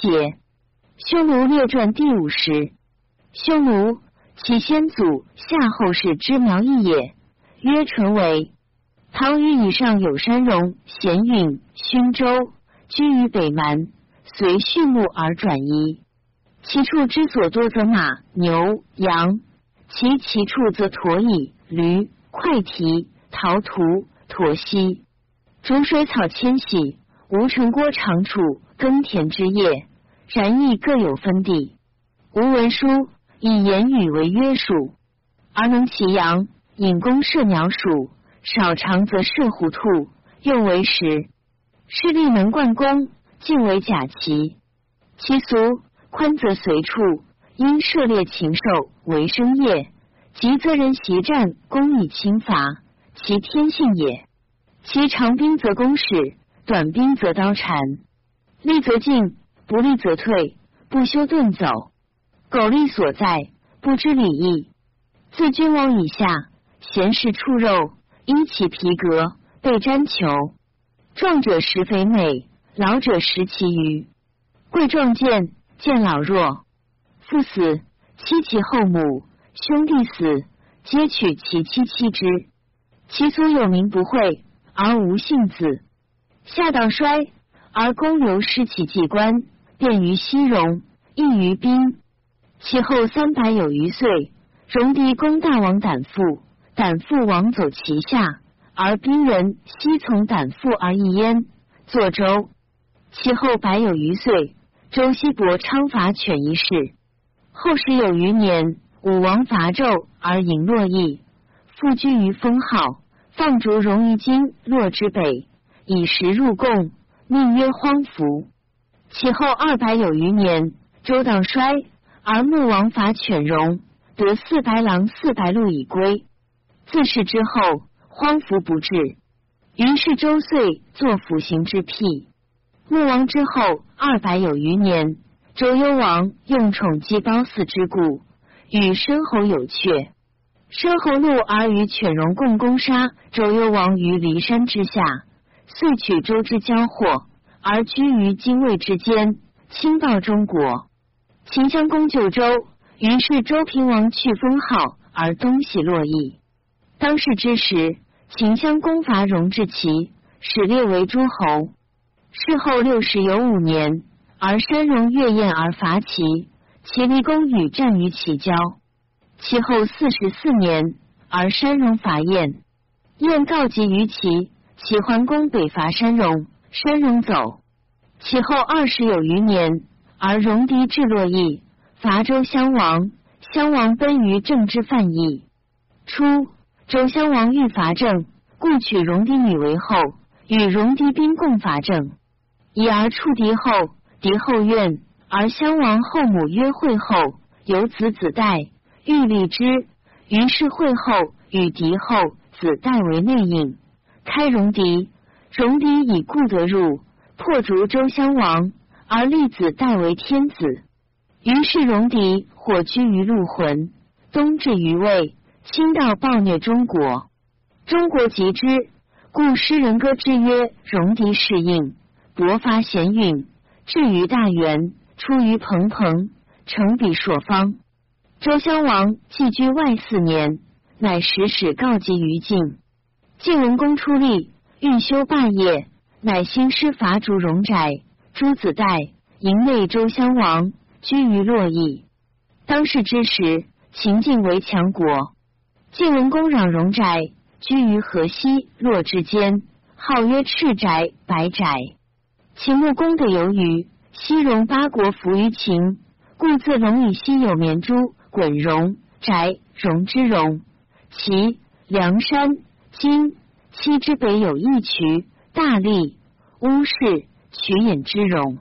解，匈奴列传第五十。匈奴，其先祖夏后氏之苗裔也，曰淳为。唐虞以上有山戎、咸允、勋州，居于北蛮，随畜牧而转移。其处之所多，则马、牛、羊；其其处则驼椅、驴、快蹄、陶图、驼犀。逐水草迁徙，无城郭长处耕田之业，然亦各有分地。无文书，以言语为约束，而能骑羊，引弓射鸟鼠。少长则射虎兔，用为食。势力能贯弓，尽为甲骑。其俗宽则随处，因涉猎禽兽为生业；急则人袭战，攻以轻伐，其天性也。其长兵则攻矢，短兵则刀缠。利则进，不利则退，不修遁走。苟利所在，不知礼义。自君王以下，贤士畜肉。因其皮革被毡裘，壮者食肥美，老者食其余。贵壮健，健老弱。父死，妻其后母；兄弟死，皆取其妻妻之。其所有名不讳，而无姓子。夏道衰，而公刘失其祭官，便于西戎，易于兵。其后三百有余岁，戎狄攻大王胆父。胆父王走其下，而兵人悉从胆父而易焉。作周，其后百有余岁，周西伯昌伐犬一事。后十有余年，武王伐纣而迎洛邑，复居于封号，放逐戎于今洛之北，以食入贡，命曰荒服。其后二百有余年，周道衰，而穆王伐犬戎，得四白狼四白鹿以归。自是之后，荒服不至。于是周岁作辅行之辟。穆王之后二百有余年，周幽王用宠姬褒姒之故，与申侯有阙。申侯怒而与犬戎共攻杀周幽王于骊山之下，遂取周之交货，而居于精卫之间，侵暴中国。秦襄公救周，于是周平王去封号，而东西洛邑。当世之时，秦襄公伐戎至齐，始列为诸侯。事后六十有五年，而山戎越燕而伐齐，齐厉公与战于齐交。其后四十四年，而山戎伐燕，燕告急于齐，齐桓公北伐山戎，山戎走。其后二十有余年，而戎狄至洛邑，伐周襄王，襄王奔于郑之犯邑。初。周襄王欲伐郑，故取戎狄女为后，与戎狄兵共伐郑。以而触敌后，敌后怨，而襄王后母曰惠后，有子子代，欲立之。于是惠后与敌后子代为内应，开戎狄。戎狄以故得入，破逐周襄王，而立子代为天子。于是戎狄火居于陆浑，东至于魏。侵道暴虐中国，中国极之，故诗人歌之曰：“戎狄是应，勃发贤允，至于大元，出于蓬蓬，成彼朔方。”周襄王寄居外四年，乃使使告急于晋。晋文公出力，欲修霸业，乃兴师伐逐荣宅。诸子代迎内周襄王，居于洛邑。当世之时，秦晋为强国。晋文公攘荣宅，居于河西洛之间，号曰赤宅、白宅。秦穆公的由于西戎八国服于秦，故自戎以西有绵诸、滚戎、翟、戎之戎；其梁山、荆、西之北有义渠、大利、乌氏、曲隐之戎，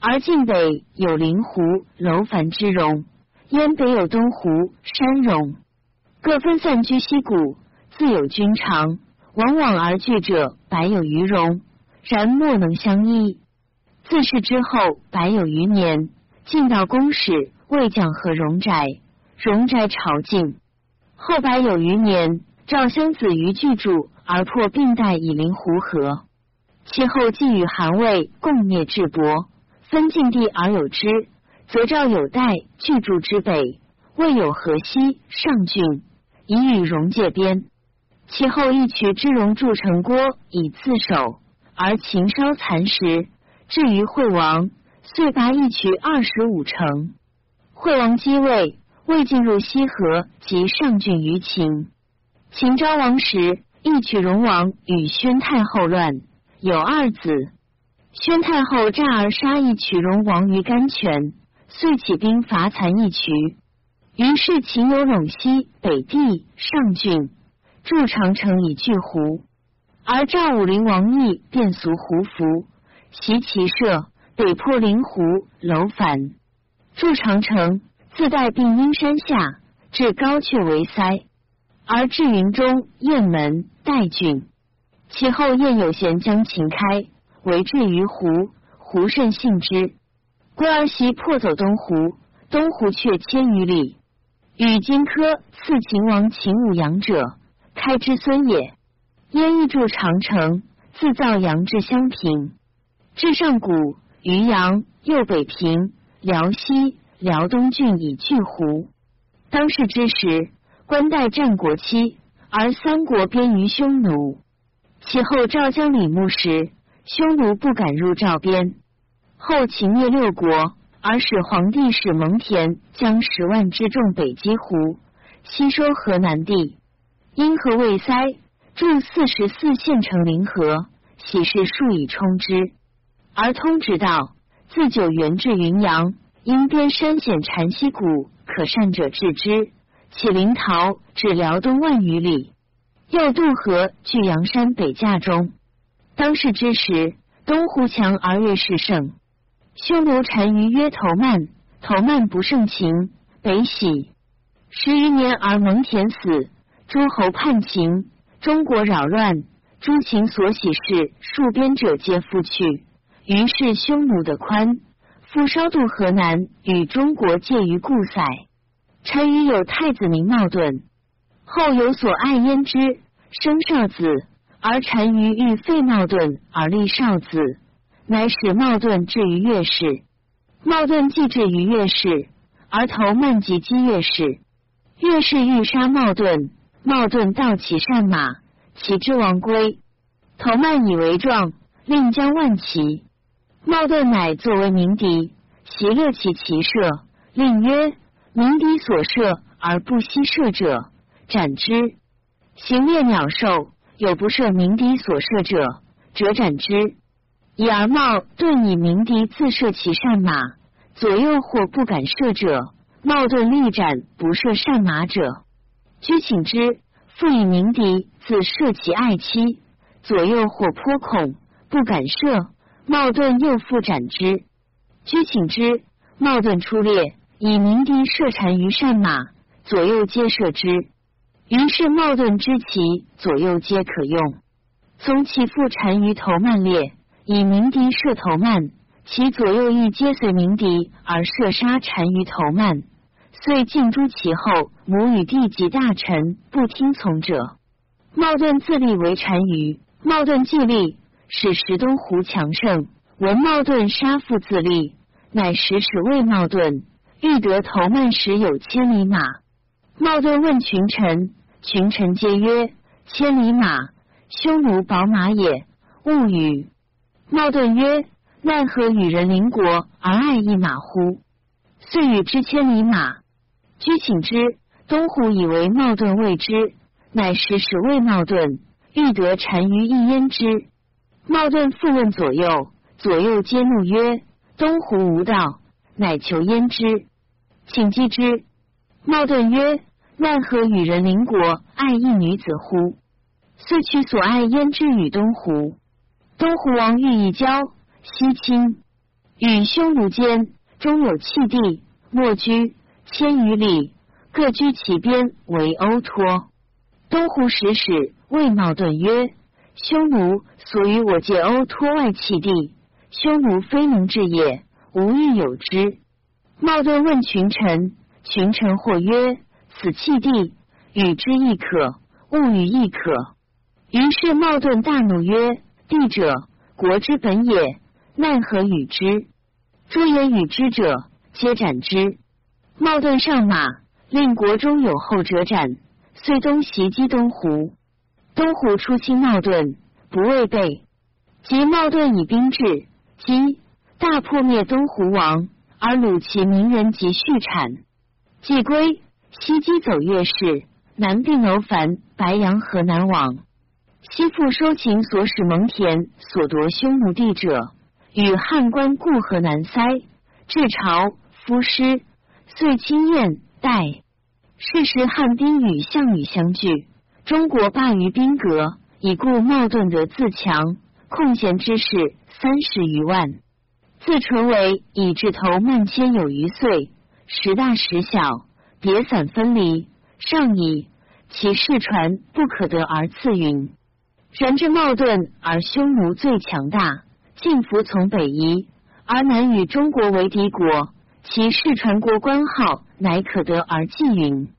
而晋北有灵湖、楼烦之戎，燕北有东湖、山戎。各分散居西谷，自有君长，往往而聚者百有余戎，然莫能相依。自是之后百有余年，晋道公使未将和戎宅，戎宅朝晋。后百有余年，赵襄子于巨著而破并代以临湖河。其后晋与韩魏共灭智伯，分晋地而有之，则赵有代居住之北，未有河西上郡，以与戎界边。其后一取之戎筑城郭以自守，而秦烧残食。至于惠王，遂拔一取二十五城。惠王继位，未进入西河及上郡于秦。秦昭王时，一取戎王与宣太后乱，有二子。宣太后诈而杀一曲戎王于甘泉，遂起兵伐残一曲。于是秦有陇西北地上郡，筑长城以拒胡。而赵武灵王义便俗胡服，袭其舍，北破灵湖楼烦，筑长城，自带并阴山下，至高阙为塞。而至云中雁门代郡，其后燕有贤将秦开。为至于胡，胡甚信之。归而袭破走东湖，东湖却千余里。与荆轲刺秦王秦武阳者，开之孙也。燕亦筑长城，自造阳至襄平，至上谷、渔阳，右北平、辽西、辽东郡以拒胡。当世之时，官代战国期，而三国边于匈奴。其后赵将李牧时。匈奴不敢入赵边，后秦灭六国，而使皇帝使蒙恬将十万之众北击胡，西收河南地。因河未塞，筑四十四县城临河，喜事数以充之。而通直道，自九原至云阳，因边山险禅溪谷，可善者治之。起临洮至辽东万余里，又渡河据阳山北架中。当世之时，东湖强而越势盛。匈奴单于曰：“头曼，头曼不胜秦，北喜。十余年而蒙恬死，诸侯叛秦，中国扰乱，诸秦所喜事，戍边者皆复去。于是匈奴的宽，复稍渡河南，与中国界于固塞。单于有太子名茂顿，后有所爱焉之，生少子。”而单于欲废茂盾而立少子，乃使茂盾至于越氏。茂盾既至于越氏，而头曼及击越氏。越氏欲杀茂盾，茂盾盗其善马，其之王归。头曼以为状，令将万骑。茂盾乃作为鸣笛，袭乐其骑射，令曰：“鸣笛所射而不悉射者，斩之。”行猎鸟兽。有不射鸣笛所射者，折斩之。以而冒顿以鸣笛自射其善马，左右或不敢射者，冒顿力斩不射善马者。居请之，复以鸣笛自射其爱妻，左右或颇恐不敢射，冒顿又复斩之。居请之，冒顿出猎，以鸣笛射单于善马，左右皆射之。于是茂盾之旗左右皆可用。从其父单于头曼列，以鸣笛射头曼，其左右亦皆随鸣笛而射杀单于头曼，遂尽诛其后母与弟及大臣不听从者。茂盾自立为单于。茂盾既立，使石东胡强盛。闻茂盾杀父自立，乃使使谓茂盾，欲得头曼时有千里马。茂顿问群臣。群臣皆曰：“千里马，匈奴宝马也，勿与。”茂顿曰：“奈何与人邻国而爱一马乎？”遂与之千里马。居请之，东湖以为茂顿谓之，乃使使谓茂顿，欲得单于一焉之。茂顿复问左右，左右皆怒曰：“东湖无道，乃求焉之。”请击之。茂盾曰。奈何与人邻国爱一女子乎？遂取所爱焉之与东湖。东湖王欲以交，西亲，与匈奴间中有弃地，莫居千余里，各居其边为欧托。东湖使使谓茂顿曰：“匈奴所与我借欧托外弃地，匈奴非能治也，无欲有之。”茂盾问群臣，群臣或曰。此弃地，与之亦可，物与亦可。于是茂顿大怒曰：“地者，国之本也，奈何与之？”诸言与之者，皆斩之。茂顿上马，令国中有后者斩。遂东袭击东湖。东湖出侵茂盾，不畏备。及茂顿以兵至，击大破灭东胡王，而虏其名人及畜产。既归，西击走越氏，南并楼烦白羊河南王。西复收秦所使蒙恬所夺匈奴地者，与汉官固河南塞，至朝夫师，遂亲燕代。是时汉兵与项羽相聚，中国霸于兵革，以故冒顿得自强，空闲之士三十余万。自淳为以至头万千有余岁，时大时小，叠散分离，上矣。其世传不可得而次云。然之冒顿而匈奴最强大，尽服从北夷，而南与中国为敌国。其世传国官号，乃可得而继云。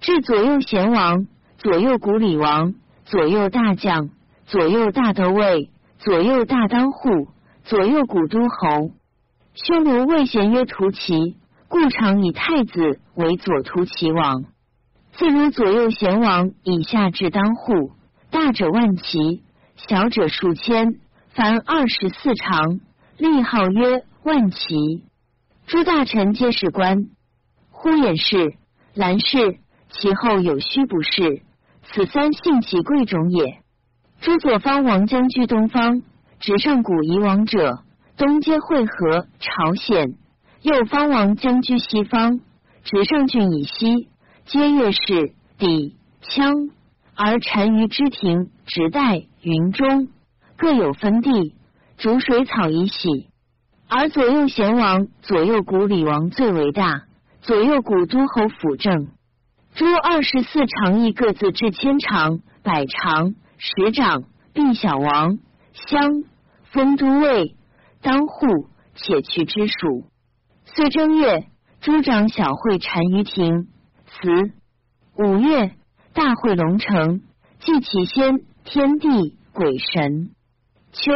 至左右贤王，左右古里王，左右大将，左右大都尉，左右大当户，左右古都侯。匈奴魏贤曰屠齐，故常以太子为左屠齐王。自如左右贤王以下至当户，大者万骑，小者数千，凡二十四长，立号曰万骑。诸大臣皆是官，呼衍氏、兰氏，其后有虚不氏，此三姓其贵种也。诸左方王将居东方，直上古夷王者，东皆会合朝鲜；右方王将居西方，直上郡以西，皆越氏、底、羌，而单于之庭、直代、云中各有分地，逐水草以喜。而左右贤王、左右古里王最为大，左右古都侯辅政。诸二十四长邑各自至千长、百长、十长，并小王、乡、封都尉、当户，且去之属。岁正月，诸长小会单于庭。祠五月，大会龙城，祭其先天地鬼神。秋，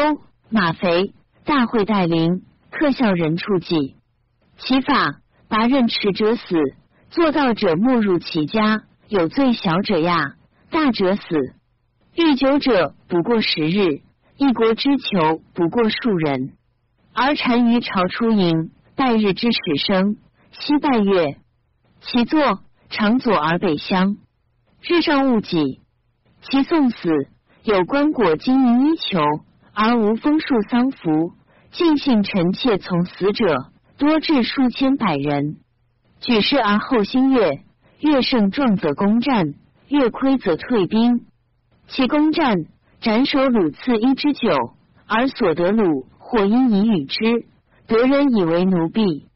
马肥，大会代灵。特效人处祭，其法拔刃持者死，做道者没入其家，有罪小者呀，大者死。欲久者不过十日，一国之求不过数人。而单于朝出营，拜日之始生，夕拜月。其坐长左而北乡，日上戊己。其送死，有棺椁金银衣裘，而无封树丧服。尽信臣妾从死者多至数千百人，举事而后兴越，越胜壮则攻战，越亏则退兵。其攻战斩首虏次一之九，而所得虏或因以与之，得人以为奴婢，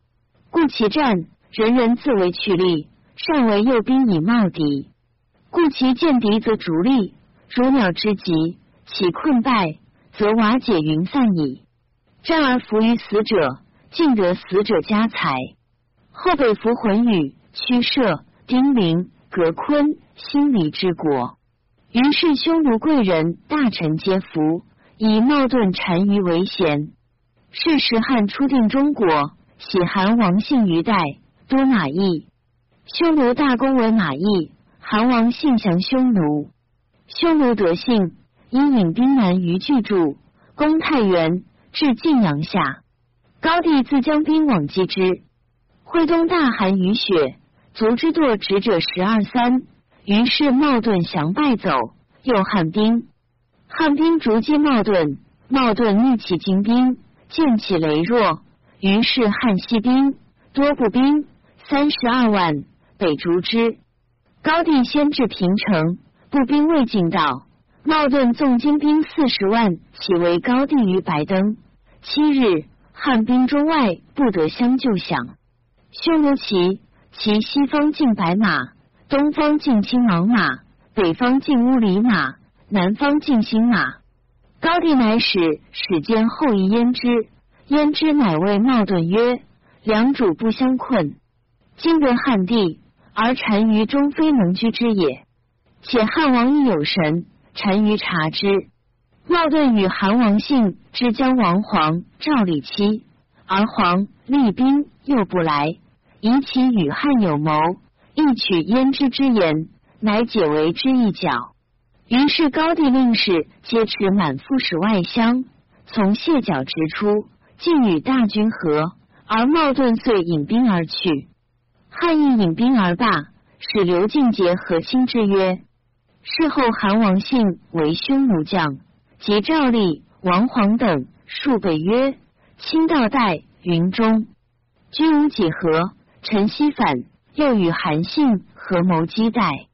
故其战人人自为取利，善为诱兵以冒敌。故其见敌则逐利，如鸟之疾；其困败，则瓦解云散矣。战而服于死者，尽得死者家财。后北服浑宇、屈射、丁零、葛昆、辛离之国。于是匈奴贵人大臣皆服，以冒顿单于为贤。是时汉初定中国，喜韩王姓于代，多马邑。匈奴大公为马邑，韩王信降匈奴。匈奴得信，因引兵南于巨筑，攻太原。至晋阳下，高帝自将兵往击之。会东大寒雨雪，卒之堕直者十二三。于是冒顿降败走，又汉兵。汉兵逐击冒顿，冒顿逆起精兵，见起羸弱。于是汉西兵多步兵三十二万，北逐之。高帝先至平城，步兵未进到。冒顿纵精兵四十万，起为高帝于白登。七日，汉兵中外不得相救。降。匈奴骑，其西方进白马，东方进青毛马，北方进乌里马，南方进新马。高帝乃使使见后裔焉之，焉之乃谓冒顿曰：“两主不相困，今得汉地，而单于终非能居之也。且汉王亦有神。”单于察之，冒顿与韩王信之将王皇赵李妻，而黄厉兵又不来，以其与汉有谋，一取焉知之言，乃解为之一角。于是高帝令使皆持满腹使外乡，从谢角直出，竟与大军合，而茂顿遂引兵而去。汉亦引兵而罢，使刘敬节和亲之曰：“事后韩王信为匈奴将，及赵立、王黄等数北曰：‘卿道代云中，君无几何？’陈希反，又与韩信合谋击代。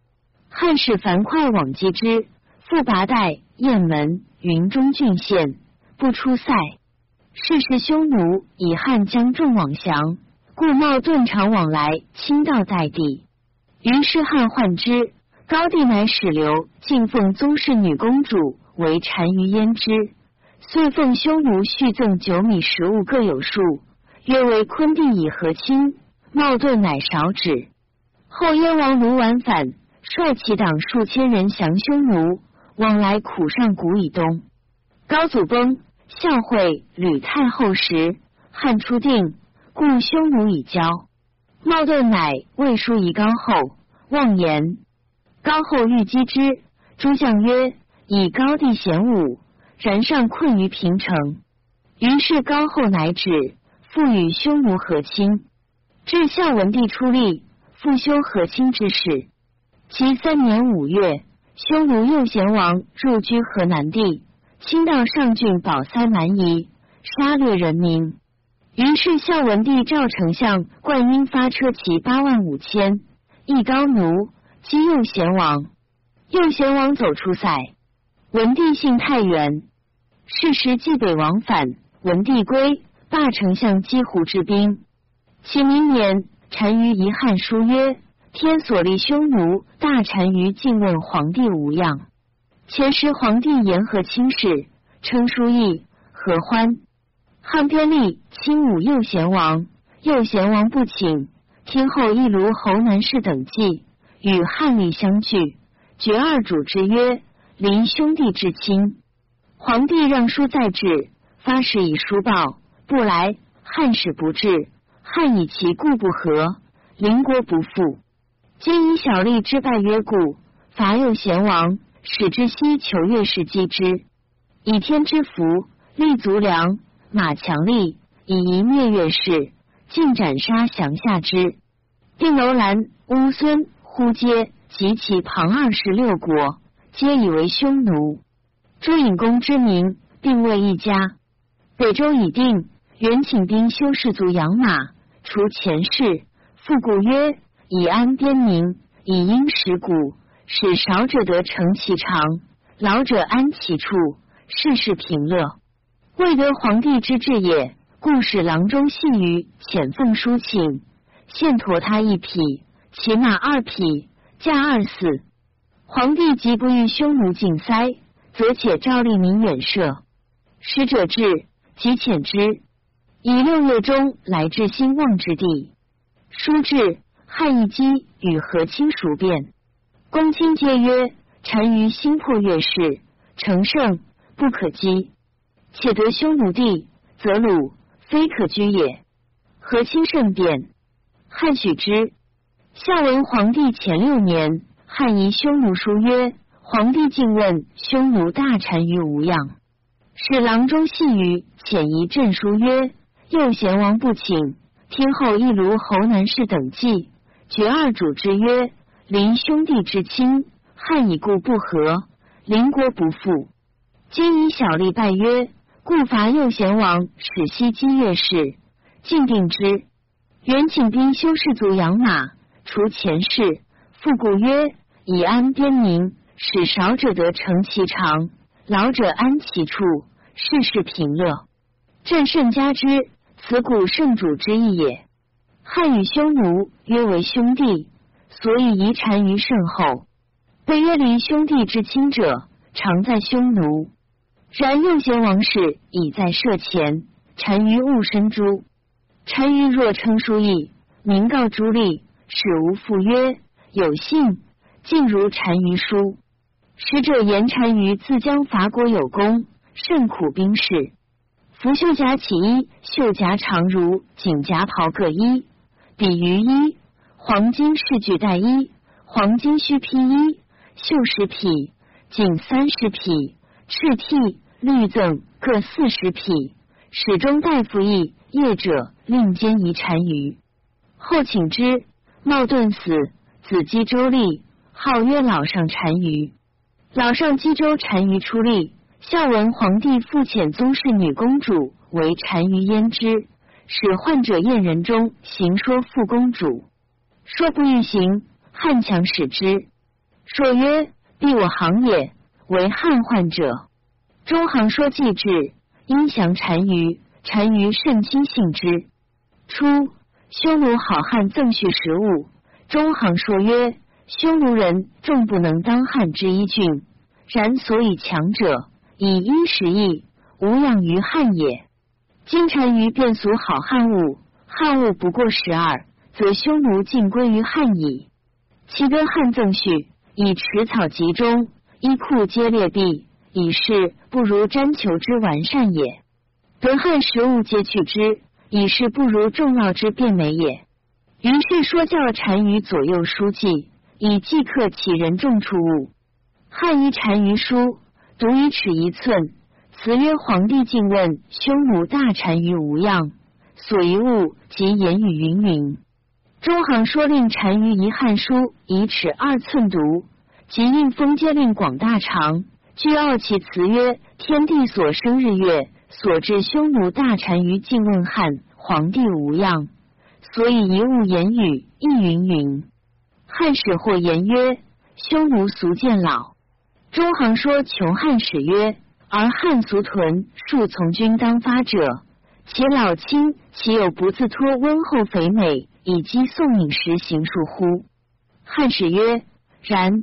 汉使樊哙往击之，复拔代、雁门、云中郡县，不出塞。是时匈奴以汉将众往降，故冒顿常往来，亲道代地。于是汉患之，高帝乃使刘敬奉宗室女公主为单于焉之，遂奉匈奴续赠九米食物各有数，约为昆弟以和亲。茂顿乃少止。后燕王卢绾反。率其党数千人降匈奴，往来苦上谷以东。高祖崩，孝惠吕太后时，汉初定，故匈奴已交。茂顿乃魏书夷高后，妄言。高后欲击之，诸将曰：“以高帝贤武，然上困于平城。”于是高后乃止，复与匈奴和亲。至孝文帝出力，复修和亲之事。其三年五月，匈奴右贤王入居河南地，侵到上郡保塞蛮夷，杀掠人民。于是孝文帝赵丞相灌婴发车骑八万五千，一高奴击右贤王。右贤王走出塞，文帝幸太原。是时冀北往返，文帝归，罢丞相击胡之兵。其明年，单于遗汉书曰。天所立匈奴大单于，进问皇帝无恙。前时皇帝言和亲事，称书义何欢。汉天立亲武右贤王，右贤王不请。天后一卢侯南氏等计，与汉立相聚，绝二主之约，临兄弟至亲。皇帝让书在至，发誓以书报，不来。汉使不至，汉以其故不和，邻国不复。今以小吏之败曰故，伐右贤王，使之西求越氏击之。以天之福，立足良，马强力，以一灭越氏，尽斩杀降下之。定楼兰、乌孙、呼阶及其旁二十六国，皆以为匈奴。朱隐公之名，并未一家。北周已定，原请兵修士卒养马，除前事，复故曰。以安边民，以因食谷，使少者得成其长，老者安其处，事事平乐。未得皇帝之志也，故使郎中信于遣奉书请，献驮他一匹，骑马二匹，驾二死。皇帝即不欲匈奴进塞，则且诏令民远射。使者至，即遣之，以六月中来至兴旺之地。书至。汉义基与和亲熟变，公卿皆曰：“单于心破越氏，成胜不可击。且得匈奴地，则鲁非可居也。”和亲甚变，汉许之。孝文皇帝前六年，汉遗匈奴书曰：“皇帝敬问匈奴大单于无恙，使郎中细于遣遗朕书曰：‘右贤王不请，天后一卢侯南氏等计。’”绝二主之曰：“邻兄弟之亲，汉以故不和，邻国不复。今以小吏拜曰，故伐右贤王，使西击越氏，尽定之。原请兵修士卒养马，除前事。复故曰：以安边民，使少者得成其长，老者安其处，事事平乐。朕甚加之，此古圣主之意也。”汉与匈奴约为兄弟，所以遗单于甚厚。被约离兄弟之亲者，常在匈奴。然右贤王室已在舍前，单于勿身诛。单于若称书义，明告诸吏，使无复曰有信，尽如单于书。使者言单于自将伐国有功，甚苦兵士。拂袖夹起衣，袖夹长如锦夹袍各一，比于一。黄金饰具带一，黄金须披衣，绣十匹，锦三十匹，赤替绿赠各四十匹。始终大夫役业者，令兼一单于。后请之，冒顿死，子姬周立，号曰老上单于。老上姬周单于出力。孝文皇帝复遣宗室女公主为单于焉之，使患者燕人中行说复公主，说不欲行，汉强使之。说曰：“必我行也，为汉患者。”中行说既至，因降单于，单于甚亲信之。初，匈奴好汉赠叙食物，中行说曰：“匈奴人众不能当汉之一郡，然所以强者。”以衣食役，无养于汉也。今单于变俗好汉物，汉物不过十二，则匈奴尽归于汉矣。其根汉赠序，以持草集中，衣裤皆劣弊，以是不如毡裘之完善也。得汉食物皆去之，以是不如重要之变美也。于是说教单于左右书记，以即刻其人众处物。汉衣单于书。独一尺一寸，词曰：“皇帝敬问匈奴大单于无恙，所遗物及言语云云。”中行说令单于一汉书以尺二寸读，即印封皆令广大长。据奥其词曰：“天地所生日月，所至匈奴大单于敬问汉皇帝无恙，所以遗物言语亦云云。”汉使或言曰：“匈奴俗见老。”中行说：“穷汉使曰：而汉俗屯戍从军当发者，其老亲岂有不自托温厚肥美以积送饮食行数乎？”汉使曰：“然。”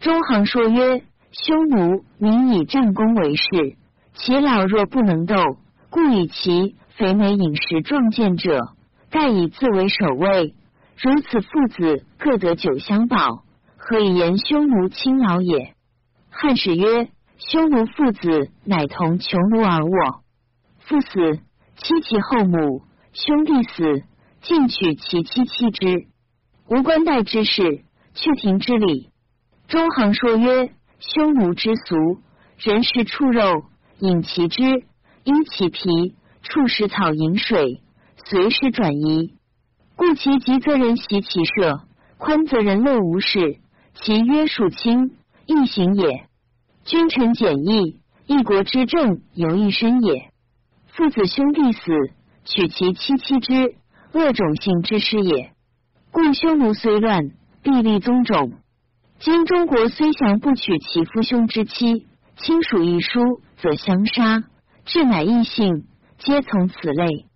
中行说曰：“匈奴民以战功为事，其老弱不能斗，故以其肥美饮食壮健者，盖以自为首位。如此父子各得酒相保，何以言匈奴轻老也？”汉史曰：“匈奴父子乃同穷奴而卧，父死，妻其后母；兄弟死，尽取其妻妻之。无官代之事，去庭之礼。”中行说曰：“匈奴之俗，人食畜肉，饮其汁，衣其皮，畜食草饮水，随时转移。故其急则人习其舍，宽则人乐无事。其约束轻，易行也。”君臣简易，一国之政由一身也。父子兄弟死，取其妻妻之，恶种姓之师也。故匈奴虽乱，必立宗种。今中国虽降不取其父兄之妻，亲属一疏，则相杀。至乃异姓，皆从此类。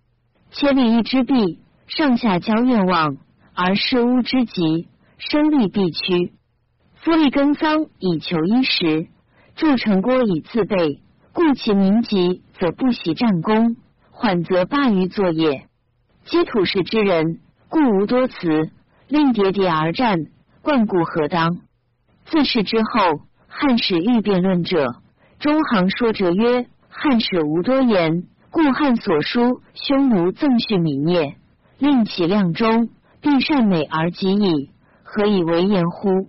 千里一之弊，上下交愿望，而事屋之极，生利必屈。夫立耕桑以求衣食。筑城郭以自备，故其民急则不习战功，缓则罢于作业。皆土士之人，故无多辞，令叠叠而战，贯固何当？自是之后，汉史欲辩论者，中行说者曰：汉史无多言，故汉所书匈奴赠训泯灭，令其量中，必善美而及矣，何以为言乎？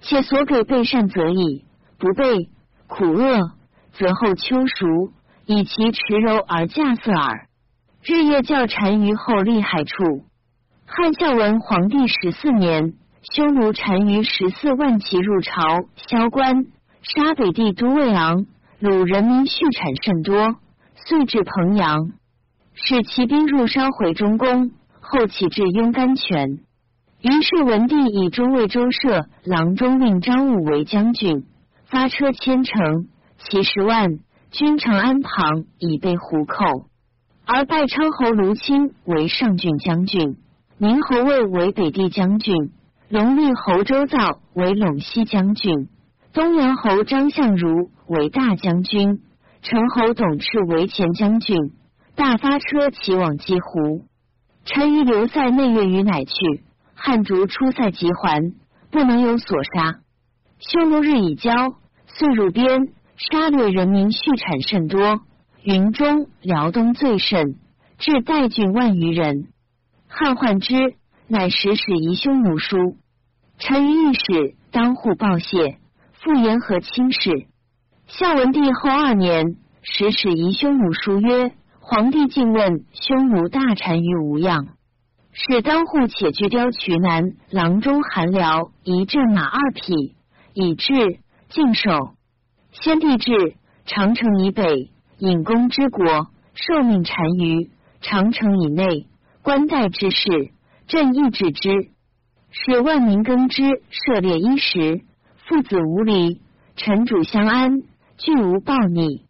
且所给备善则已，不备。苦恶，则后秋熟，以其持柔而稼色耳。日夜教单于后利害处。汉孝文皇帝十四年，匈奴单于十四万骑入朝，萧关，杀北地都尉昂，虏人民畜产甚多，遂至彭阳，使骑兵入烧毁中宫，后起至雍甘泉。于是文帝以中尉周舍、郎中令张武为将军。发车千乘，其十万，军长安旁以被胡寇。而拜昌侯卢钦为上郡将军，宁侯卫为北地将军，龙厉侯周造为陇西将军，东阳侯张相如为大将军，陈侯董赤为前将军。大发车骑往击胡，单于留塞内月余乃去。汉卒出塞即还，不能有所杀。匈奴日已交，遂入边，杀掠人民，畜产甚多。云中、辽东最甚，至代郡万余人。汉患之，乃使使夷匈奴书。臣于御史当户报谢，复言和亲事。孝文帝后二年，使使夷匈奴书曰：“皇帝竟问匈奴大单于无恙？使当户且据雕渠南郎中韩辽一镇马二匹，以至敬守。先帝至长城以北。”引弓之国，受命单于，长城以内，官代之事，朕亦治之。使万民耕织，涉猎衣食，父子无离，臣主相安，俱无暴逆。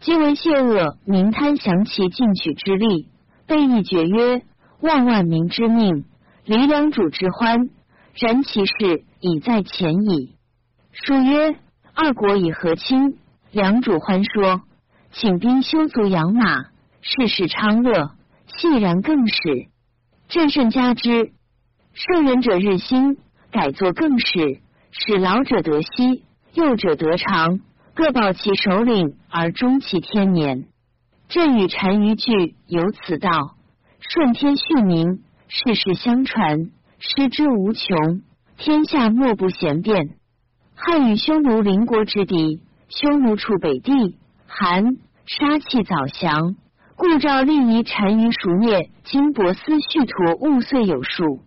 今为谢恶，民贪降其进取之力，备议决曰：万万民之命，离良主之欢，然其事已在前矣。书曰：二国以和亲，良主欢说。请兵修足养马，事事昌乐，细然更始。朕甚加之。圣人者日新，改作更始，使老者得息，幼者得长，各保其首领而终其天年。朕与单于俱有此道，顺天续民，世世相传，师之无穷，天下莫不贤辩。汉与匈奴邻国之敌，匈奴处北地。寒杀气早降，故诏立遗单于熟灭。金帛丝续陀物遂有数。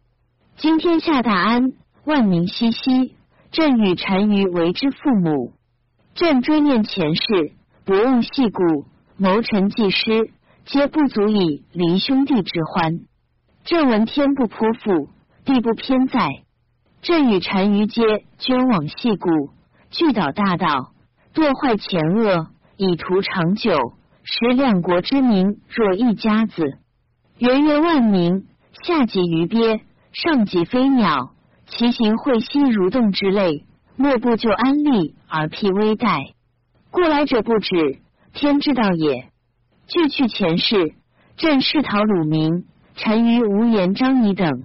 今天下大安，万民熙熙。朕与单于为之父母。朕追念前世，博物细故，谋臣济师，皆不足以离兄弟之欢。朕闻天不颇富，地不偏在。朕与单于皆捐往细故，聚导大道，堕坏前恶。以图长久，使两国之民若一家子。元曰万民，下及鱼鳖，上及飞鸟，其行会息如动之类，莫不就安利而辟危殆。故来者不止，天之道也。俱去前世，朕视讨鲁民，单于无言张仪等。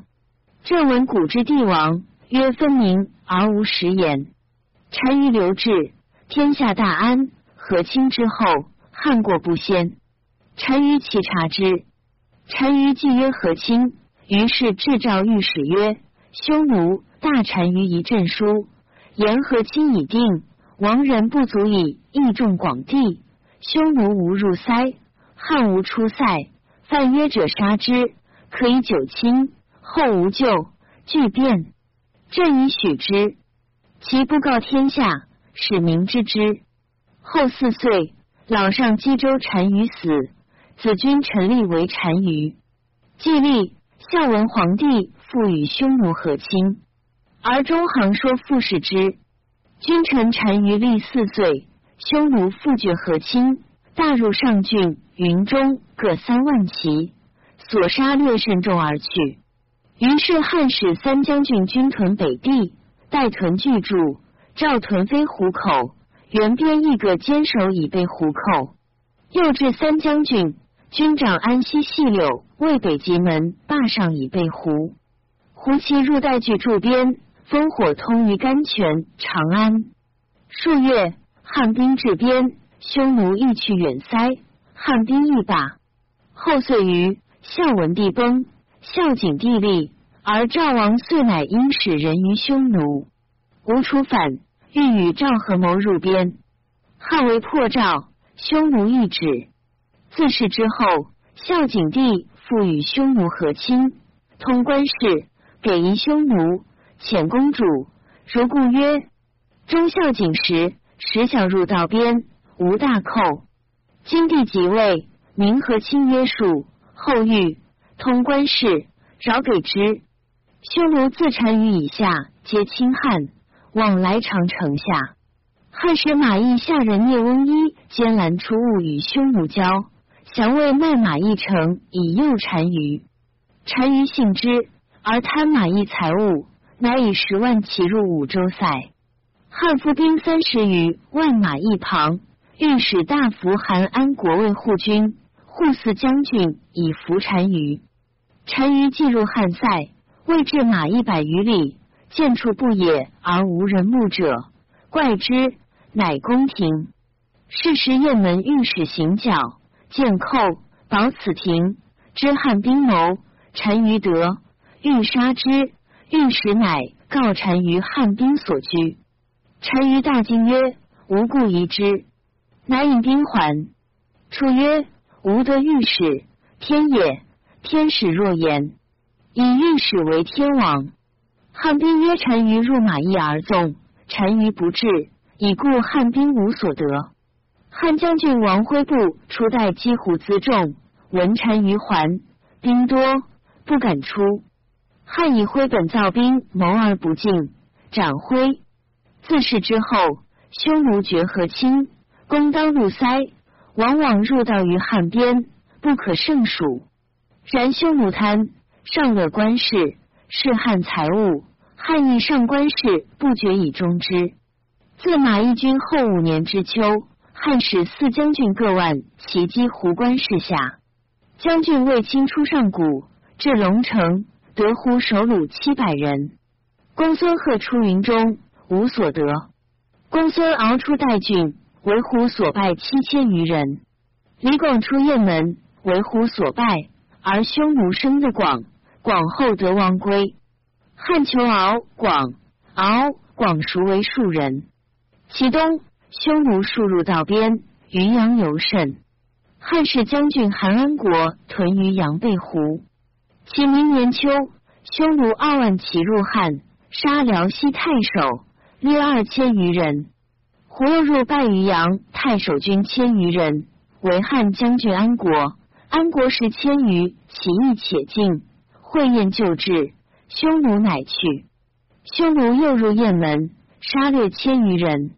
朕闻古之帝王，曰分明而无实言。单于留至，天下大安。和亲之后，汉过不先。单于其察之，单于既曰和亲，于是制诏御史曰：匈奴大单于一阵书，言和亲已定，亡人不足以益众广地。匈奴无入塞，汉无出塞，犯约者杀之，可以九亲。后无咎，俱变。朕以许之，其不告天下，使民知之。后四岁，老上冀州单于死，子君陈立为单于。既立，孝文皇帝复与匈奴和亲，而中行说复视之。君臣单于立四岁，匈奴复绝和亲，大入上郡、云中各三万骑，所杀略甚众而去。于是汉使三将军军屯北地，带屯拒驻，赵屯飞虎口。原边一个坚守以备胡寇，又至三将军军长安西细柳为北极门坝上以备胡。胡骑入代据驻边，烽火通于甘泉、长安。数月，汉兵至边，匈奴亦去远塞，汉兵亦罢。后遂于，孝文帝崩，孝景帝立，而赵王遂乃因使人于匈奴，吴楚反。欲与赵合谋入边，汉为破赵，匈奴一止。自是之后，孝景帝复与匈奴和亲，通关事，贬夷匈奴，遣公主。如故曰：忠孝景时，时小入道边，无大寇。今帝即位，民和亲约束，后遇通关事，饶给之。匈奴自单于以下，皆亲汉。往来长城下，汉使马邑下人聂翁一兼拦出物与匈奴交，降为卖马邑城以诱单于。单于信之，而贪马邑财物，乃以十万骑入五州塞。汉夫兵三十余万马邑旁，御史大夫韩安国为护军，护四将军以服单于。单于进入汉塞，未至马一百余里。见处不也而无人目者，怪之，乃宫廷。是时雁门御史行脚，见寇，保此亭，知汉兵谋，单于得，欲杀之。御史乃告单于汉兵所居。单于大惊曰：“无故疑之。”乃引兵还。楚曰：“吾得御史，天也。天使若言，以御史为天王。”汉兵曰：“单于入马邑而纵，单于不至，以故汉兵无所得。”汉将军王辉部初代击虎辎重，闻单于还，兵多，不敢出。汉以辉本造兵，谋而不进，斩辉。自是之后，匈奴绝和亲，攻当入塞，往往入道于汉边，不可胜数。然匈奴贪上勒官事，是汉财物，汉亦上官事，不决以终之。自马邑军后五年之秋。汉使四将军各万齐击胡关市下，将军卫青出上谷，至龙城，得胡首虏七百人。公孙贺出云中，无所得。公孙敖出代郡，为胡所败七千余人。李广出雁门，为胡所败，而匈奴生的广，广后得王归。汉求敖、广、敖、广孰为庶人？其东。匈奴数入道边，渔阳尤甚。汉使将军韩安国屯于阳背湖。其明年秋，匈奴二万骑入汉，杀辽西太守，略二千余人。胡又入败于阳，太守军千余人，为汉将军安国。安国时千余，起义且进，会宴就至，匈奴乃去。匈奴又入雁门，杀掠千余人。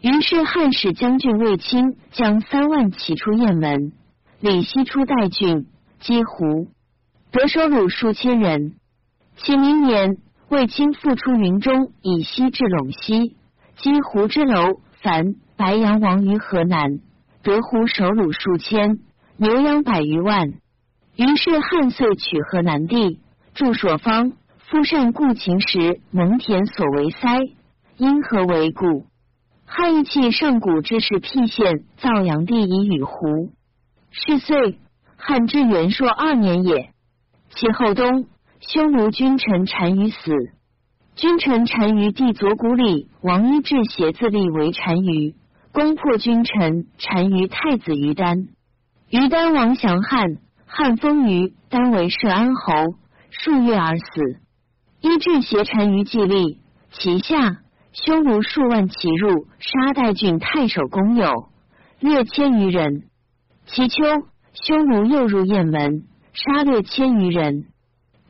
于是汉使将军卫青将三万骑出雁门，李希出代郡，击胡，得收虏数千人。其明年，卫青复出云中，以西至陇西，击胡之楼，樊白羊王于河南，得胡首虏数千，牛羊百余万。于是汉遂取河南地，筑朔方，夫善故秦时蒙恬所为塞，因何为故？汉义气上古之士辟县造阳地以与胡。是岁，汉至元朔二年也。其后冬，匈奴君臣单于死。君臣单于弟左谷里王一志携自立为单于，攻破君臣单于太子于丹。于丹王降汉，汉封于丹为社安侯，数月而死。一志携单于继立，其下。匈奴数万骑入，杀代郡太守公有，略千余人。其秋，匈奴又入雁门，杀掠千余人。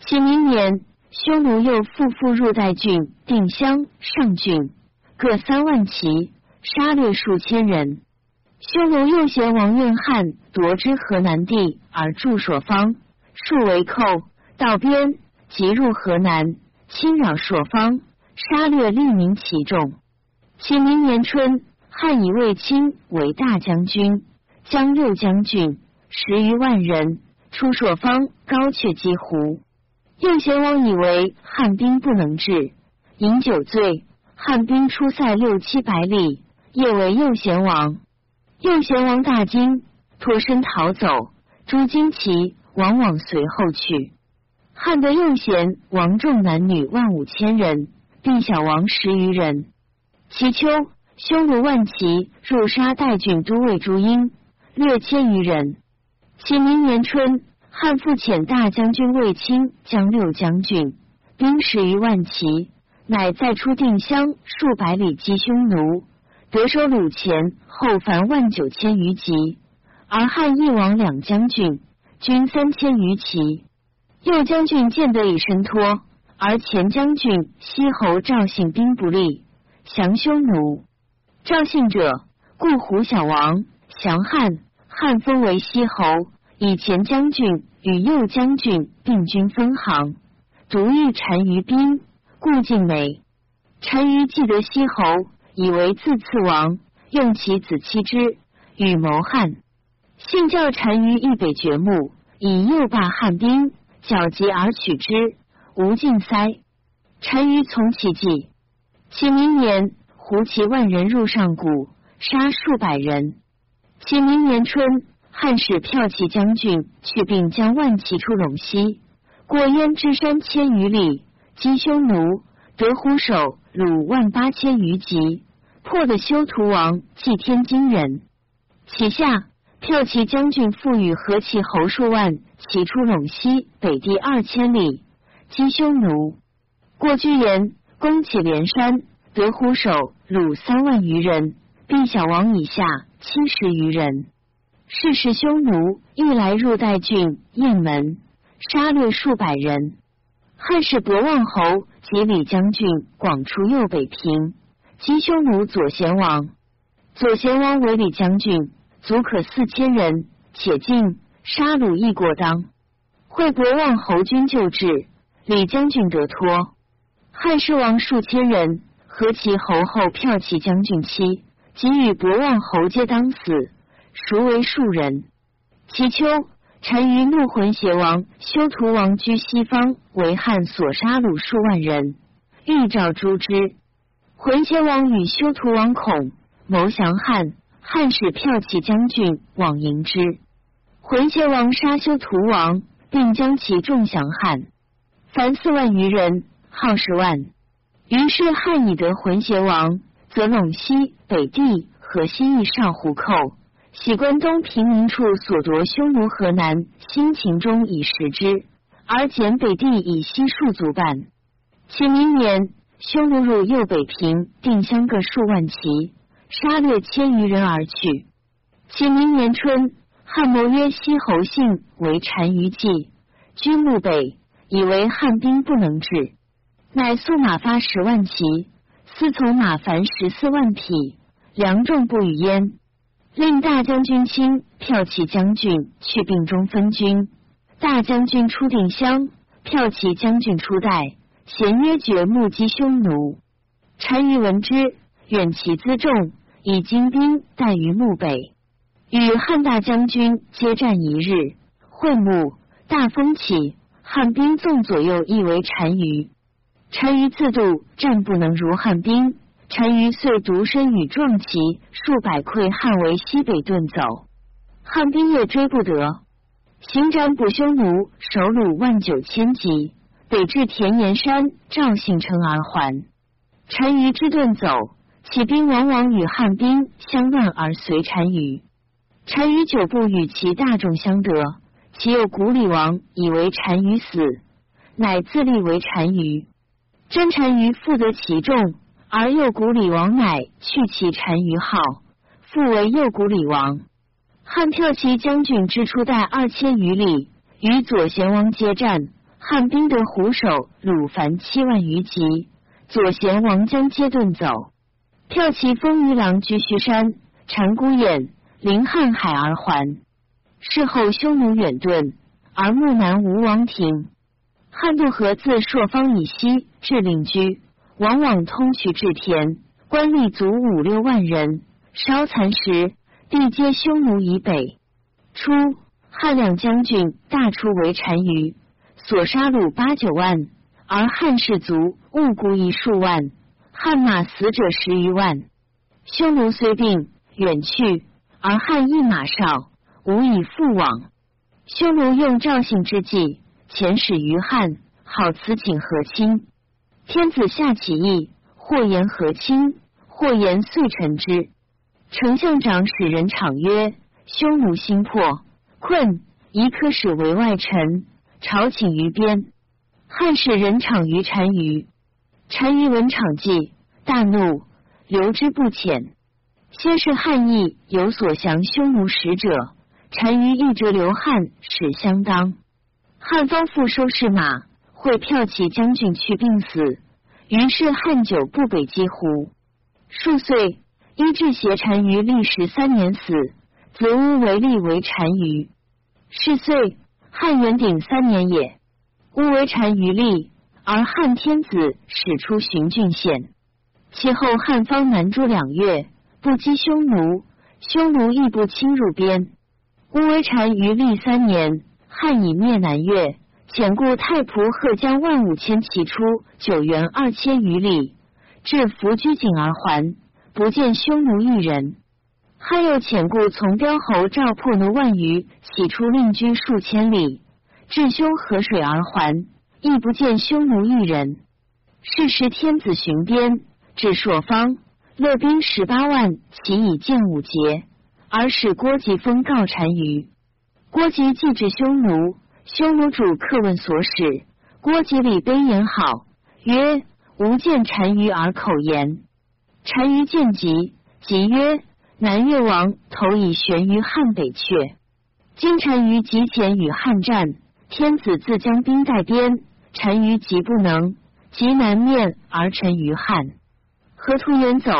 其明年，匈奴又复复入代郡、定襄、上郡，各三万骑，杀掠数千人。匈奴右贤王愿汉夺之河南地，而驻朔方，数为寇，道边，即入河南，侵扰朔方。杀掠利民其众。其明年春，汉以卫青为大将军，将六将军十余万人出朔方，高阙击胡。右贤王以为汉兵不能治，饮酒醉，汉兵出塞六七百里，夜为右贤王。右贤王大惊，脱身逃走。诸荆骑往往随后去。汉得右贤王众男女万五千人。并小王十余人。其秋，匈奴万骑入杀代郡都尉朱英，略千余人。其明年春，汉复遣大将军卫青将六将军兵十余万骑，乃再出定襄数百里击匈奴，得收虏前后凡万九千余级，而汉一王两将军军三千余骑。右将军见得以身脱。而前将军西侯赵信兵不利，降匈奴。赵信者，故胡小王，降汉，汉封为西侯，以前将军与右将军并军分行，独遇单于兵，故进美。单于既得西侯，以为自次王，用其子妻之，与谋汉。信教单于一北掘墓，以诱罢汉兵，剿集而取之。无尽塞，单于从其计。其明年，胡骑万人入上谷，杀数百人。其明年春，汉使骠骑将军去并将万骑出陇西，过燕之山千余里，击匈奴，得虎首虏万八千余级，破的修图王祭天津人。其下骠骑将军复与何骑侯数万骑出陇西北地二千里，击匈奴，过居延，攻起连山，得虎首虏三万余人，并小王以下七十余人。是时匈奴欲来入代郡雁门，杀掠数百人。汉使博望侯及李将军广出右北平，击匈奴左贤王。左贤王为李将军。足可四千人，且进杀戮亦过当。惠博望侯军救治，李将军得脱。汉失王数千人，何其侯后骠骑将军妻，即与博望侯皆当死，孰为庶人？其秋，单于怒浑邪王修图王居西方，为汉所杀戮数万人，欲召诛之。浑邪王与修图王恐谋降汉。汉使骠骑将军往迎之，浑邪王杀修图王，并将其众降汉，凡四万余人，号十万。于是汉以得浑邪王，则陇西北地河西邑上胡寇，喜关东平民处所夺匈奴河南新秦中以食之，而减北地以西数足半。其明年，匈奴入右北平，定襄各数万骑。杀掠千余人而去。其明年春，汉谋曰西侯信为单于计，居墓北，以为汉兵不能治，乃速马发十万骑，司从马凡十四万匹，粮众不与焉。令大将军卿、骠骑将军去并中分军，大将军出定襄，骠骑将军出代，咸约绝目击匈奴。单于闻之，远其辎重。以精兵待于墓北，与汉大将军接战一日，会幕大风起，汉兵纵左右亦为单于。单于自度战不能如汉兵，单于遂独身与壮骑数百溃汉为西北遁走，汉兵也追不得，行斩捕匈奴，首虏万九千级，北至田岩山赵信城而还。单于之遁走。起兵往往与汉兵相乱而随单于，单于久不与其大众相得，其有古里王以为单于死，乃自立为单于。真单于复得其众，而右古里王乃去其单于号，复为右古里王。汉骠骑将军之初代二千余里，与左贤王接战，汉兵得虎首鲁凡七万余级，左贤王将皆遁走。骠骑风于狼居胥山，禅孤雁临瀚海而还。事后匈奴远遁，而木南无王庭。汉渡河自朔方以西至令居，往往通衢至田，官吏足五六万人。稍残时，地皆匈奴以北。初，汉两将军大出为单于，左杀戮八九万，而汉士卒误孤一数万。汉马死者十余万，匈奴虽病远去，而汉一马少，无以复往。匈奴用赵信之计，遣使于汉，好辞请和亲。天子下起义，或言和亲，或言遂臣之。丞相长使人场曰：“匈奴心破困，宜可使为外臣，朝请于边。”汉使人场于单于。单于闻场计，大怒，留之不遣。先是汉义有所降匈奴使者，单于一折留汉使相当。汉方复收拾马，会骠骑将军去病死。于是汉久不北击胡。数岁，伊至邪单于历时三年死，子乌为立为单于。是岁，汉元鼎三年也，乌为单于立。而汉天子使出寻郡县，其后汉方南诸两月，不击匈奴，匈奴亦不侵入边。乌威单于历三年，汉以灭南越，遣故太仆贺将万五千骑出九原二千余里，至伏居井而还，不见匈奴一人。汉又遣故从彪侯赵破奴万余，徙出令居数千里，至凶河水而还，亦不见匈奴一人。是时天子巡边，至朔方，勒兵十八万，其以见五节，而使郭吉封告单于。郭吉既至匈奴，匈奴主客问所使，郭吉礼悲言好，曰：“吾见单于而口言。”单于见吉，吉曰：“南越王头已悬于汉北阙，今单于急前与汉战，天子自将兵带边，单于急不能，急南面而臣于汉。河图远走？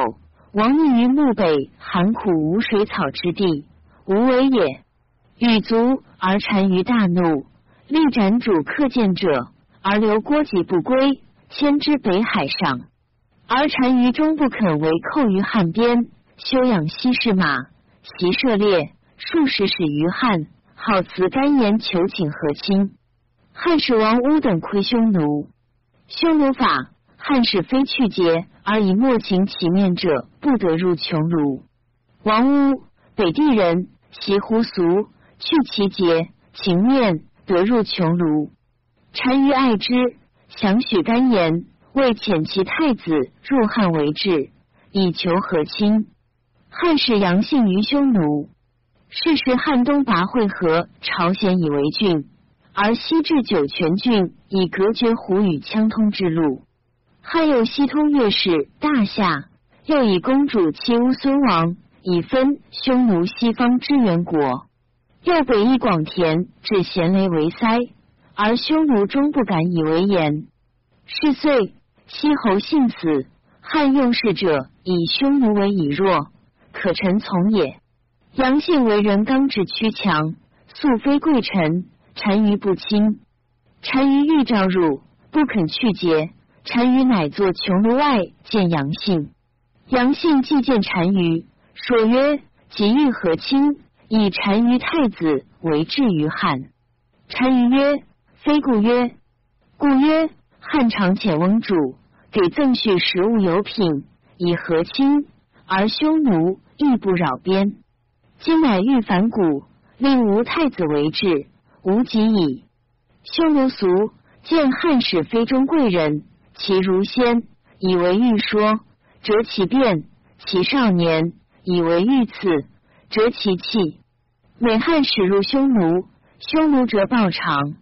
王逆于漠北寒苦无水草之地，无为也。”与卒而单于大怒，力斩主客见者，而留郭吉不归，迁之北海上。而单于终不肯为寇于汉边，休养西市马，习射猎，数十使于汉，好辞干言求请和亲。汉使王乌等窥匈奴，匈奴法，汉使非去节而以莫情其面者，不得入穷庐。王乌，北地人，习胡俗。去其节，情面得入穷庐。单于爱之，想许干言，为遣其太子入汉为质，以求和亲。汉使杨信于匈奴。是时汉东拔会合朝鲜以为郡，而西至酒泉郡，以隔绝胡与羌通之路。汉又西通越氏、大夏，又以公主妻乌孙王，以分匈奴西方之原国。又北夷广田，至咸雷为塞，而匈奴终不敢以为言。是岁，西侯信死，汉用事者以匈奴为以弱，可臣从也。杨信为人刚直屈强，素非贵臣，单于不亲。单于欲召入，不肯去节。单于乃作穷庐外见杨信。杨信既见单于，说曰：“即欲和亲。”以单于太子为质于汉。单于曰：“非故曰，故曰汉常遣翁主给赠恤食物有品，以和亲，而匈奴亦不扰边。今乃欲反古，令吾太子为质，无及矣。匈奴俗见汉使非中贵人，其如先以为欲说，折其变；其少年以为欲刺。”折其气，每汉使入匈奴，匈奴折报偿。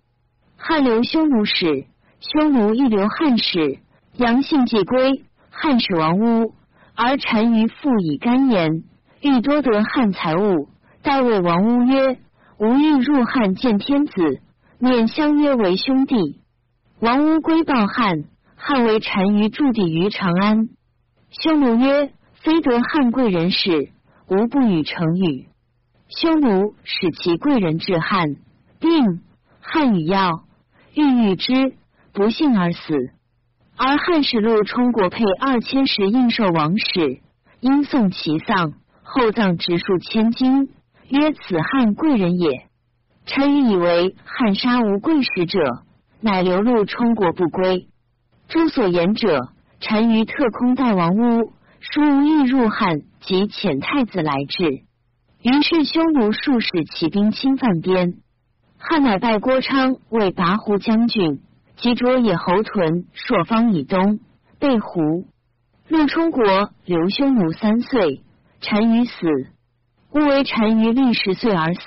汉留匈奴使，匈奴亦留汉使。杨信既归，汉使王屋，而单于复以干言，欲多得汉财物。代谓王屋曰：“吾欲入汉见天子，免相约为兄弟。”王乌归报汉，汉为单于驻地于长安。匈奴曰：“非得汉贵人使。”吾不与成语，匈奴使其贵人至汉，并汉语要欲与之，不幸而死。而汉使陆冲国配二千石应受王室，因送其丧，厚葬直数千金，曰此汉贵人也。单于以为汉杀无贵使者，乃流陆冲国不归。诸所言者，单于特空待王屋。书欲入汉，即遣太子来至。于是匈奴数使起兵侵犯边，汉乃拜郭昌为拔胡将军，及卓野侯屯朔方以东，被胡。陆冲国刘匈奴三岁，单于死。勿为单于历十岁而死，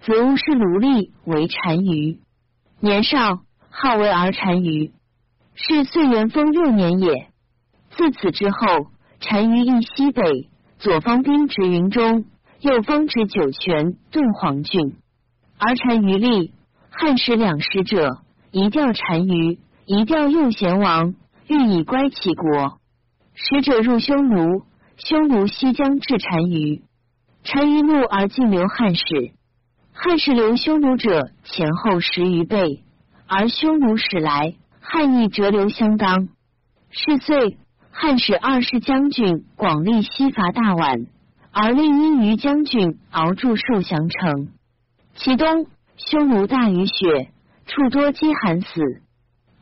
则勿是奴隶为单于。年少，号为儿单于，是岁元丰六年也。自此之后。单于义西北，左方兵执云中，右方执酒泉、顿黄郡。而单于立，汉使两使者，一调单于，一调右贤王，欲以乖其国。使者入匈奴，匈奴西将至单于，单于怒而进留汉使。汉使留匈奴者前后十余倍，而匈奴使来，汉亦折留相当。是岁。汉使二世将军广利西伐大宛，而令殷于将军敖筑受降城。其东匈奴大雨雪，处多饥寒死。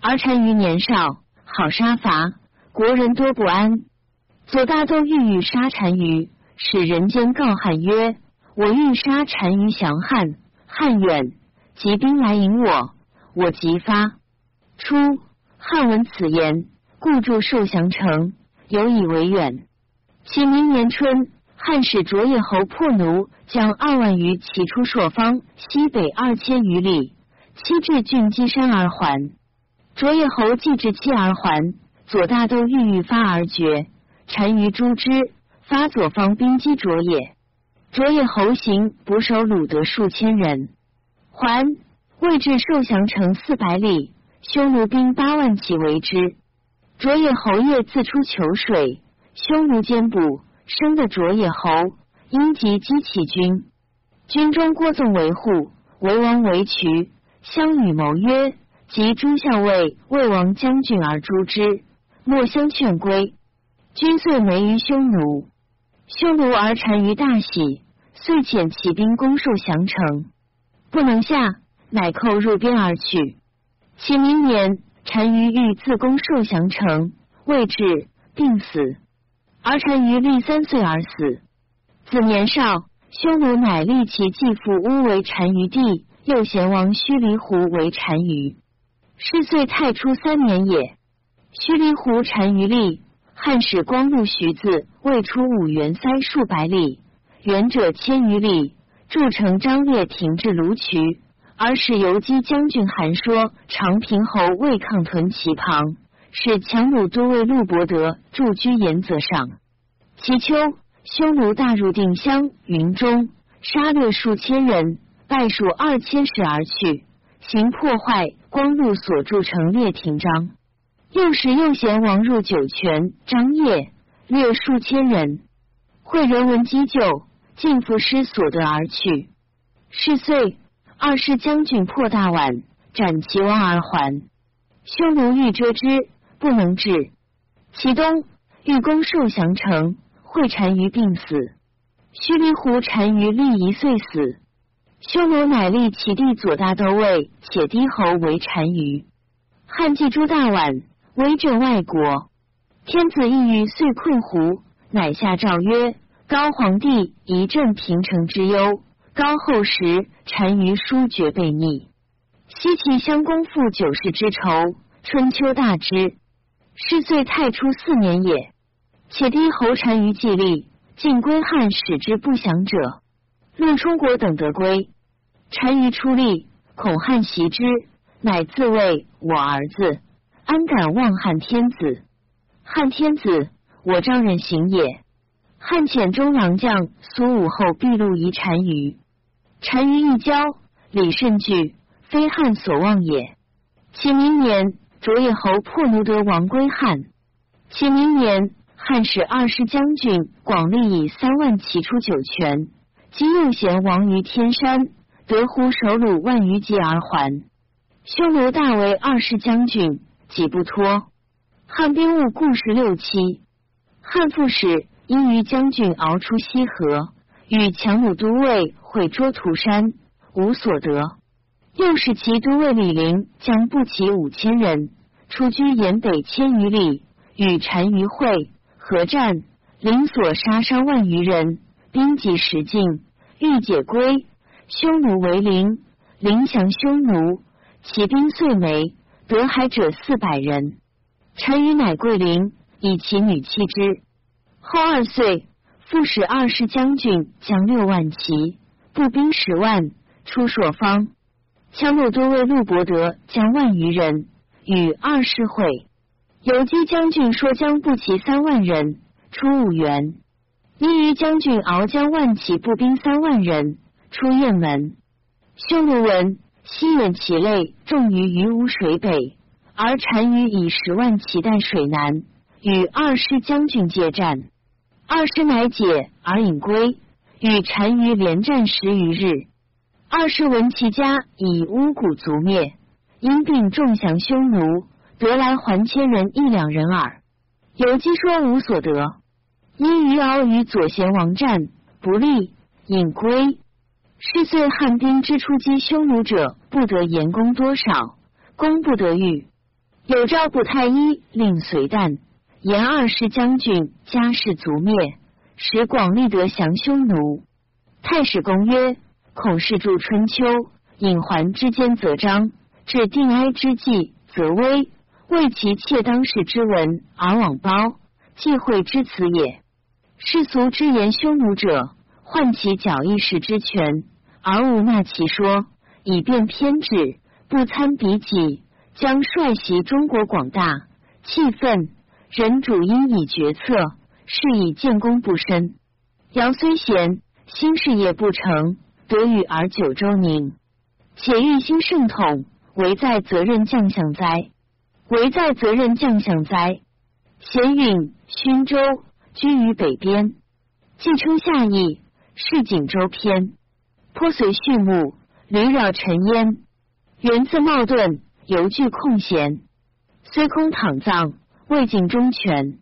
而单于年少，好杀伐，国人多不安。左大都欲欲杀单于，使人间告汉曰：“我欲杀单于降汉，汉远，即兵来迎我，我即发。”初，汉闻此言，故筑受降城，犹以为远。其明年春，汉使卓野侯破奴，将二万余骑出朔方西北二千余里，七至郡基山而还。卓野侯既至期而还，左大都欲欲发而绝，单于诛之，发左方兵击卓野。卓野侯行捕守鲁德数千人，还未至受降城四百里，匈奴兵八万骑围之。卓野侯夜自出求水。匈奴坚捕，生的卓野侯因及击起军，军中郭纵为护，为王为渠，相与谋曰：“及诸校尉魏王将军而诛之，莫相劝归。”君遂没于匈奴，匈奴而单于大喜，遂遣起兵攻受降城，不能下，乃寇入边而去。其明年，单于欲自攻受降城，未至，病死。而单于立三岁而死。子年少，匈奴乃立其继父乌为单于弟，右贤王须离胡为单于。是岁太初三年也。须离胡单于立，汉使光禄徐子未出五原塞数百里，远者千余里，筑城张烈停至卢渠，而使游击将军韩说长平侯魏抗屯其旁。使强弩都尉陆伯德驻居延泽上。其秋，匈奴大入定襄、云中，杀掠数千人，败数二千石而去，行破坏光禄所筑城列亭章。又使右贤王入酒泉、张掖，掠数千人。会人闻击救，尽赋诗所得而去。是岁，二世将军破大宛，斩其王而还。匈奴欲遮之。不能治。其东欲攻受降城，会单于病死。须弥胡单于立一岁死。匈奴乃立其弟左大都尉且低侯为单于。汉既诛大宛，威震外国。天子意欲遂困胡，乃下诏曰：高皇帝一镇平城之忧。高后时单于书绝被逆，西齐相公复九世之仇。春秋大之。是岁太初四年也。且低侯单于既立，尽归汉，使之不降者，陆冲国等得归。单于出力，恐汉袭之，乃自谓我儿子，安敢忘汉天子？汉天子，我丈人行也。汉遣中郎将苏武后毕路夷单于，单于一交，李甚惧，非汉所望也。其明年。卓野侯破奴德王归汉，其明年，汉使二师将军广利以三万骑出酒泉，击右贤王于天山，得胡首虏万余级而还。匈奴大为二世将军，己不脱。汉兵务故事六七。汉副使因于将军熬出西河，与强弩都尉会捉涂山，无所得。又使其都尉李陵将步骑五千人出居延北千余里，与单于会合战，临所杀伤万余人，兵及十境，欲解归。匈奴为陵，陵降匈奴，其兵遂没，得海者四百人。臣与乃桂林，以其女妻之。后二岁，复使二世将军将六万骑，步兵十万出朔方。羌路多为陆伯德将万余人与二世会，游击将军说将步骑三万人出五原，因于将军敖将万骑步兵三万人出雁门。匈奴闻，西远其类重于于无水北，而单于以十万骑待水南，与二师将军接战，二师乃解而引归，与单于连战十余日。二师闻其家以巫蛊族灭，因病重降匈奴，得来还千人一两人耳。有机说无所得，因余敖与左贤王战不利，引归。是岁汉兵之出击匈奴者，不得言功多少，功不得遇。有诏补太医，令随旦言二世将军家世族灭，使广利得降匈奴。太史公曰：孔氏著《春秋》，隐桓之间则张，至定哀之际则危。为其妾当世之文而往褒，忌讳之辞也。世俗之言匈奴者，患其矫义士之权，而无纳其说，以便偏执，不参比己，将率袭中国广大，气愤，人主因以决策，是以建功不深。尧虽贤，新事业不成，得与而九州宁，且欲兴圣统，唯在责任将相哉？唯在责任将相哉？贤允、勋州居于北边，既称下邑，是锦州篇。颇随序幕，屡扰尘烟。源自茂顿，犹具空闲。虽空躺葬，未尽忠全。